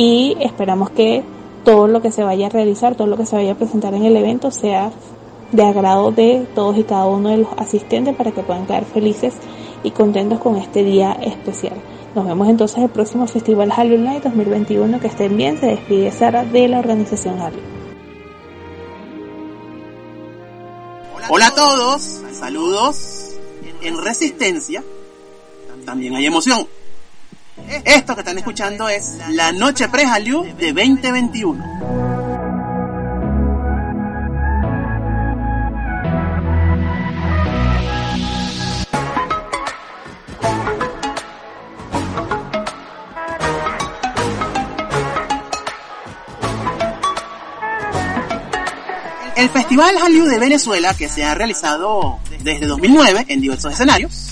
y esperamos que todo lo que se vaya a realizar, todo lo que se vaya a presentar en el evento sea de agrado de todos y cada uno de los asistentes para que puedan quedar felices y contentos con este día especial. Nos vemos entonces el próximo Festival Halloween Night 2021. Que estén bien. Se despide Sara de la organización Halloween. Hola a todos, saludos. En Resistencia también hay emoción. Esto que están escuchando es la noche pre-Hallyu de 2021. El Festival Hallyu de Venezuela, que se ha realizado desde 2009 en diversos escenarios,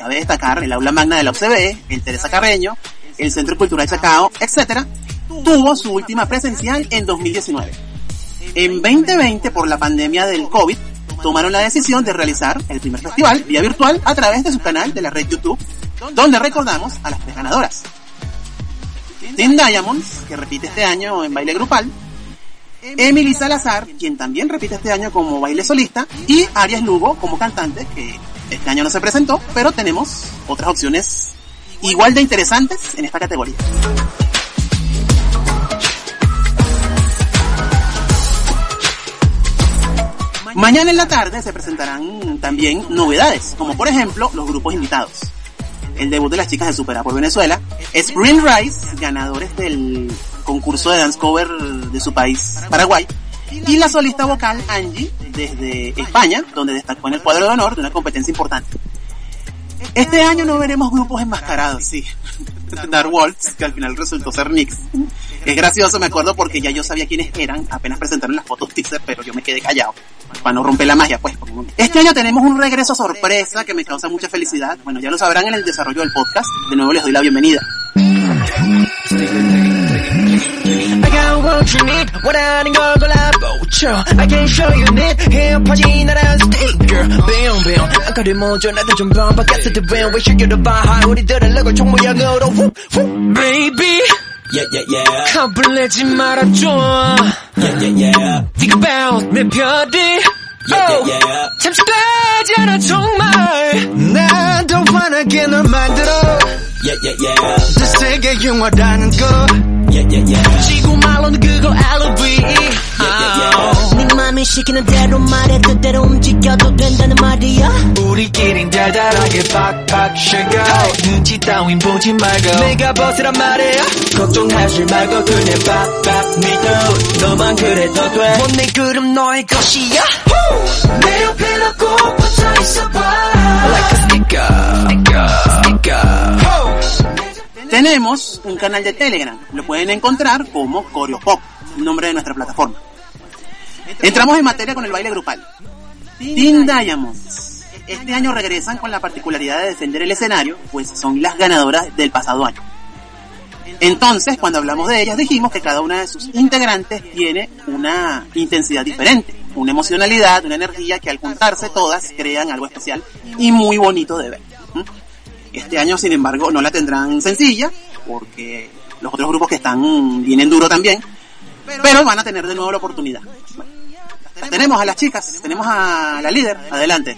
cabe destacar el aula magna de la OCB, el Teresa Carreño, el Centro Cultural Chacao, etc., tuvo su última presencial en 2019. En 2020, por la pandemia del COVID, tomaron la decisión de realizar el primer festival vía virtual a través de su canal de la red YouTube, donde recordamos a las tres ganadoras. Team Diamonds, que repite este año en baile grupal, Emily Salazar, quien también repite este año como baile solista, y Arias Lugo como cantante, que este año no se presentó, pero tenemos otras opciones igual de interesantes en esta categoría. Mañana en la tarde se presentarán también novedades, como por ejemplo los grupos invitados. El debut de las chicas de Supera por Venezuela, Spring Rise, ganadores del concurso de dance cover de su país, Paraguay, y la solista vocal Angie desde España, donde destacó en el cuadro de honor de una competencia importante. Este año no veremos grupos enmascarados, sí. Dark Wolves, que al final resultó ser Nix. Es gracioso, me acuerdo porque ya yo sabía quiénes eran, apenas presentaron las fotos teaser, pero yo me quedé callado. Para no romper la magia, pues. Este año tenemos un regreso sorpresa que me causa mucha felicidad. Bueno, ya lo sabrán en el desarrollo del podcast. De nuevo les doy la bienvenida. what you need 원하는 걸 골라보죠 I can show you need 헤어파진 나란 스틱 girl Bam bam 아까를 먼저 나도 좀 반박했을 때 when we should get a bar 우리들은 레고 총 모양으로 whoop whoop Baby Yeah, yeah, yeah. 겁을 말아줘. Yeah, yeah, yeah. Think about 내 별이. Yeah, yeah, yeah. 잠시 되지 않아 정말. 난더 환하게 널 만들어. Yeah, yeah, yeah. 내 세계 영화라는 거. Yeah, yeah, yeah. 지구 말로는 그걸 LOV. Yeah, yeah, yeah. 네 맘이 시키는 대로 말해 그대로 움직여도 된다는 말이야. 우리끼린 달달하게 팍팍 쉐고 눈치 따윈 보지 말고 내가 벗으란 말이야. 걱정하지 말고 그냥 팍팍 믿어. 너만 그래도 돼. 못내 그럼 너의 것이야. 내 옆에 너 꼭 붙어 있어봐. Like a sticker. Tenemos un canal de Telegram, lo pueden encontrar como Coreopop, nombre de nuestra plataforma. Entramos en materia con el baile grupal. Team Diamonds. Este año regresan con la particularidad de defender el escenario, pues son las ganadoras del pasado año. Entonces, cuando hablamos de ellas, dijimos que cada una de sus integrantes tiene una intensidad diferente, una emocionalidad, una energía que al juntarse todas crean algo especial y muy bonito de ver. Este año, sin embargo, no la tendrán sencilla, porque los otros grupos que están vienen duro también, pero van a tener de nuevo la oportunidad. tenemos a las chicas, tenemos a la líder, adelante.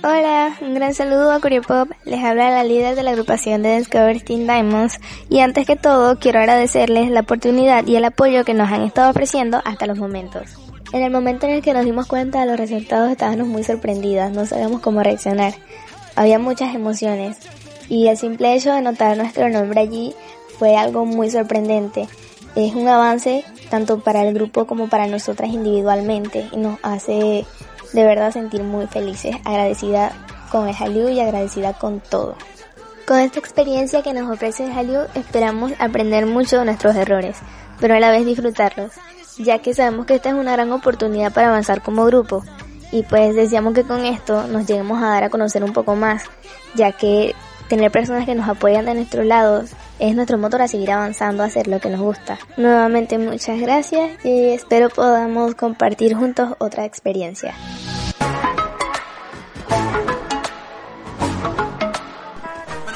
Hola, un gran saludo a Curiopop, les habla la líder de la agrupación de Discover Teen Diamonds y antes que todo quiero agradecerles la oportunidad y el apoyo que nos han estado ofreciendo hasta los momentos. En el momento en el que nos dimos cuenta de los resultados estábamos muy sorprendidas, no sabíamos cómo reaccionar. Había muchas emociones y el simple hecho de notar nuestro nombre allí fue algo muy sorprendente. Es un avance tanto para el grupo como para nosotras individualmente y nos hace de verdad sentir muy felices, agradecida con el Hallyu y agradecida con todo. Con esta experiencia que nos ofrece el Hallyu esperamos aprender mucho de nuestros errores, pero a la vez disfrutarlos, ya que sabemos que esta es una gran oportunidad para avanzar como grupo y pues deseamos que con esto nos lleguemos a dar a conocer un poco más, ya que tener personas que nos apoyan de nuestros lados es nuestro motor a seguir avanzando a hacer lo que nos gusta. Nuevamente muchas gracias y espero podamos compartir juntos otra experiencia.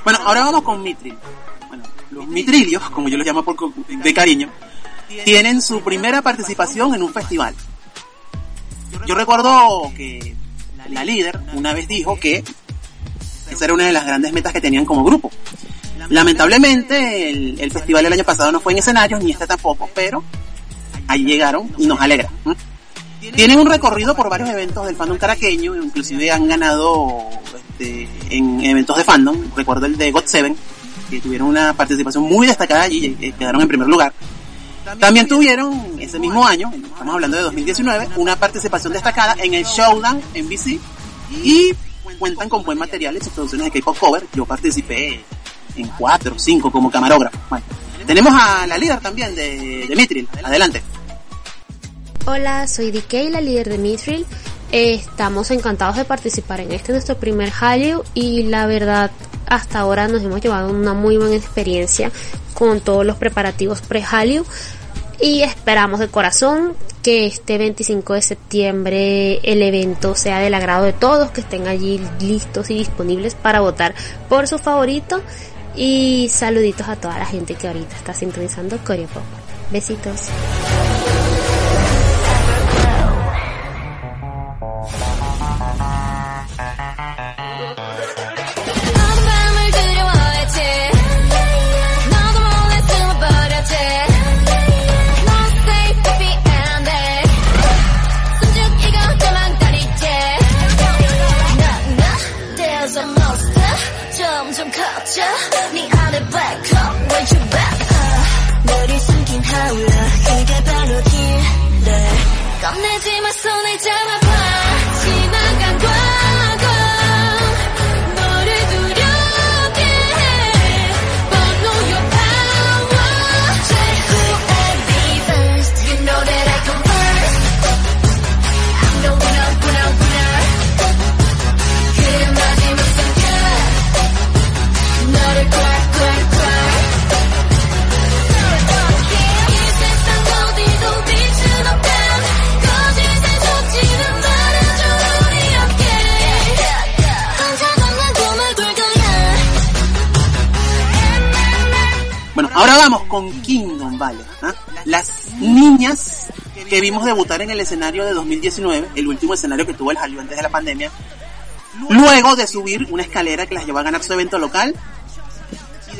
Bueno, ahora vamos con Mitri. Bueno, los mitrillos, como yo los llamo por, de cariño, tienen su primera participación en un festival. Yo recuerdo que la líder una vez dijo que esa era una de las grandes metas que tenían como grupo. Lamentablemente el, festival del año pasado no fue en escenarios, ni este tampoco, pero ahí llegaron y nos alegra. Tienen un recorrido por varios eventos del fandom caraqueño, inclusive han ganado este, en eventos de fandom, recuerdo el de God 7, que tuvieron una participación muy destacada allí, y quedaron en primer lugar. También tuvieron ese mismo año, estamos hablando de 2019, una participación destacada en el Showdown en BC y cuentan con buen material en sus producciones de K-pop cover. Yo participé en cuatro, cinco como camarógrafo. Bueno, tenemos a la líder también de, de Mitril. Adelante. Hola, soy DK, la líder de Mitril. estamos encantados de participar en este nuestro primer Hallyu y la verdad hasta ahora nos hemos llevado una muy buena experiencia con todos los preparativos pre-Hallyu y esperamos de corazón que este 25 de septiembre el evento sea del agrado de todos, que estén allí listos y disponibles para votar por su favorito y saluditos a toda la gente que ahorita está sintonizando Coreopop. Besitos. 꺼내지 마 손을 잡아봐 ¿vale? ¿Ah? Las niñas que vimos debutar en el escenario de 2019, el último escenario que tuvo el Hallyu antes de la pandemia, luego de subir una escalera que las llevó a ganar su evento local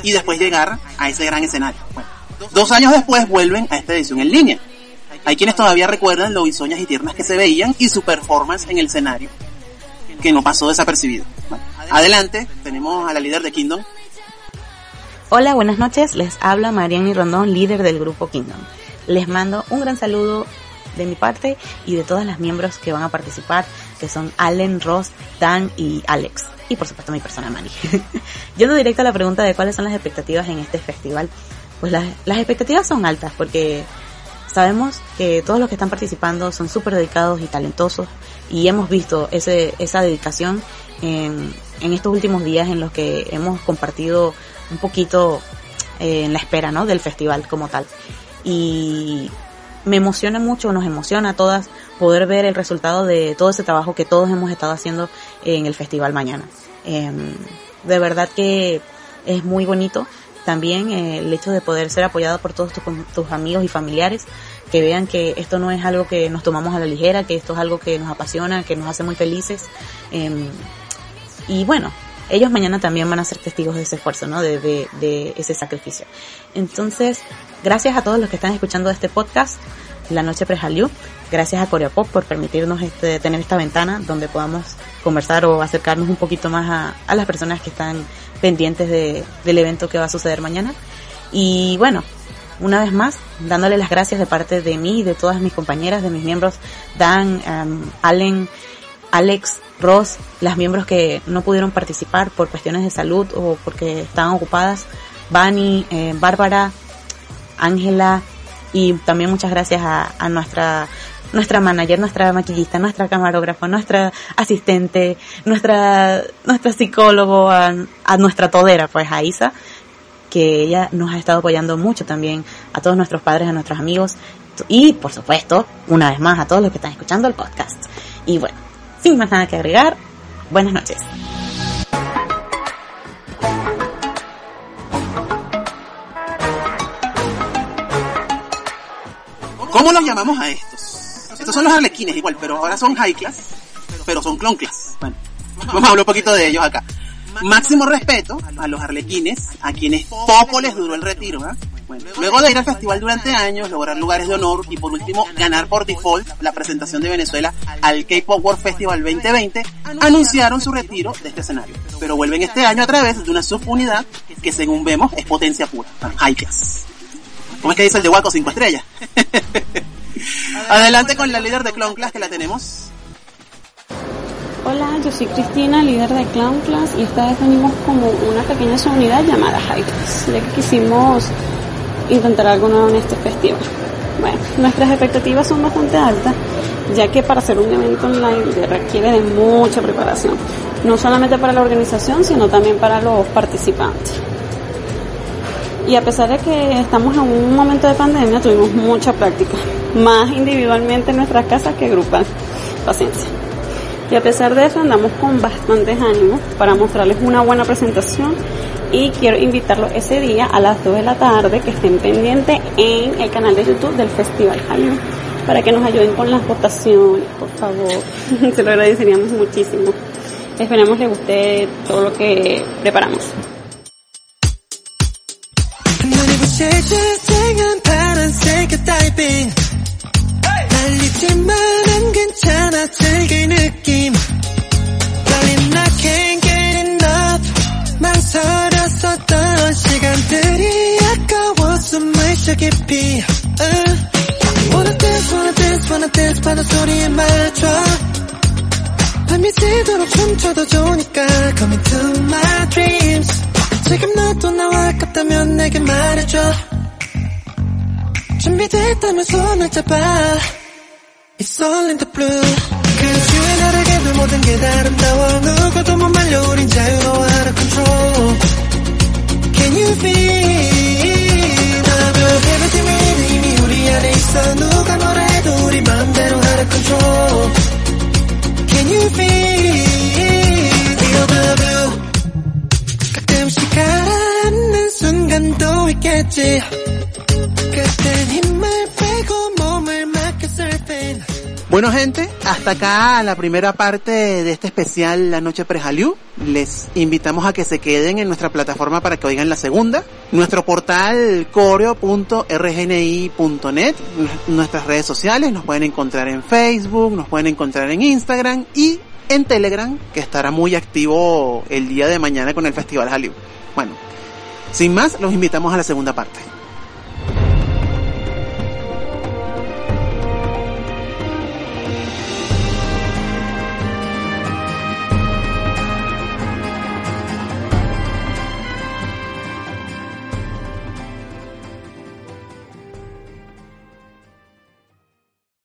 y después llegar a ese gran escenario. Bueno, dos años después vuelven a esta edición en línea. Hay quienes todavía recuerdan lo bisoñas y tiernas que se veían y su performance en el escenario, que no pasó desapercibido. Adelante, tenemos a la líder de Kingdom, Hola, buenas noches. Les habla Mariani Rondón, líder del grupo Kingdom. Les mando un gran saludo de mi parte y de todas las miembros que van a participar, que son Allen, Ross, Dan y Alex. Y por supuesto mi persona Mari. Yendo directo a la pregunta de cuáles son las expectativas en este festival. Pues las, expectativas son altas porque sabemos que todos los que están participando son súper dedicados y talentosos y hemos visto esa dedicación en estos últimos días en los que hemos compartido un poquito eh, en la espera ¿no? del festival como tal. Y me emociona mucho, nos emociona a todas poder ver el resultado de todo ese trabajo que todos hemos estado haciendo en el festival mañana. Eh, de verdad que es muy bonito también eh, el hecho de poder ser apoyado por todos tus, amigos y familiares que vean que esto no es algo que nos tomamos a la ligera, que esto es algo que nos apasiona, que nos hace muy felices. Eh, y bueno, ellos mañana también van a ser testigos de ese esfuerzo, ¿no? De, ese sacrificio. Entonces, gracias a todos los que están escuchando este podcast, La Noche Prejaliu. Gracias a Coreopop por permitirnos este, tener esta ventana donde podamos conversar o acercarnos un poquito más a, a las personas que están pendientes de, del evento que va a suceder mañana. Y bueno, una vez más, dándole las gracias de parte de mí y de todas mis compañeras, de mis miembros, Dan, um, Allen, Alex, Ross, las miembros que no pudieron participar por cuestiones de salud o porque estaban ocupadas, Bani, eh, Bárbara, Ángela y también muchas gracias a, a, nuestra nuestra manager, nuestra maquillista, nuestra camarógrafa, nuestra asistente, nuestra nuestra psicólogo, a, nuestra todera, pues a Isa, que ella nos ha estado apoyando mucho también, a todos nuestros padres, a nuestros amigos y por supuesto, una vez más a todos los que están escuchando el podcast. Y bueno, sin más nada que agregar, buenas noches. ¿Cómo los llamamos a estos? Estos son los arlequines igual, pero ahora son high class, pero son clon class. Bueno, vamos a hablar un poquito de ellos acá. Máximo respeto a los arlequines, a quienes poco les duró el retiro, ¿verdad? Luego de ir al festival durante años, lograr lugares de honor y por último ganar por default la presentación de Venezuela al K-Pop World Festival 2020, anunciaron su retiro de este escenario. Pero vuelven este año a través de una subunidad que según vemos es potencia pura, high class. ¿Cómo es que dice el de Waco 5 estrellas? Adelante con la líder de Clown Class que la tenemos. Hola, yo soy Cristina, líder de Clown Class y esta vez venimos como una pequeña subunidad llamada High Class, ya que quisimos intentar algo nuevo en este festival. Bueno, nuestras expectativas son bastante altas, ya que para hacer un evento online requiere de mucha preparación, no solamente para la organización, sino también para los participantes. Y a pesar de que estamos en un momento de pandemia, tuvimos mucha práctica, más individualmente en nuestras casas que grupal. Paciencia. Y a pesar de eso andamos con bastantes ánimos para mostrarles una buena presentación y quiero invitarlos ese día a las 2 de la tarde que estén pendientes en el canal de YouTube del Festival Jaime para que nos ayuden con las votaciones, por favor. Se lo agradeceríamos muchísimo. Esperamos les guste todo lo que preparamos. 말해줘 준비됐다면 손을 잡아 It's all in the blue and I together 모든 게다 아름다워 누구도 못 말려 우린 자유로워 out of control Can you feel 나도 need 이미 우리 안에 있어 누가 뭐래도 우리 맘대로 out of control Can you feel 순간도 있겠지 그땐 힘을 빼고 몸을 맡겨 surfing Bueno gente, hasta acá la primera parte de este especial La Noche Prejaliu. Les invitamos a que se queden en nuestra plataforma para que oigan la segunda. Nuestro portal coreo.rgni.net, nuestras redes sociales, nos pueden encontrar en Facebook, nos pueden encontrar en Instagram y en Telegram, que estará muy activo el día de mañana con el Festival Hallyu. Bueno, sin más, los invitamos a la segunda parte.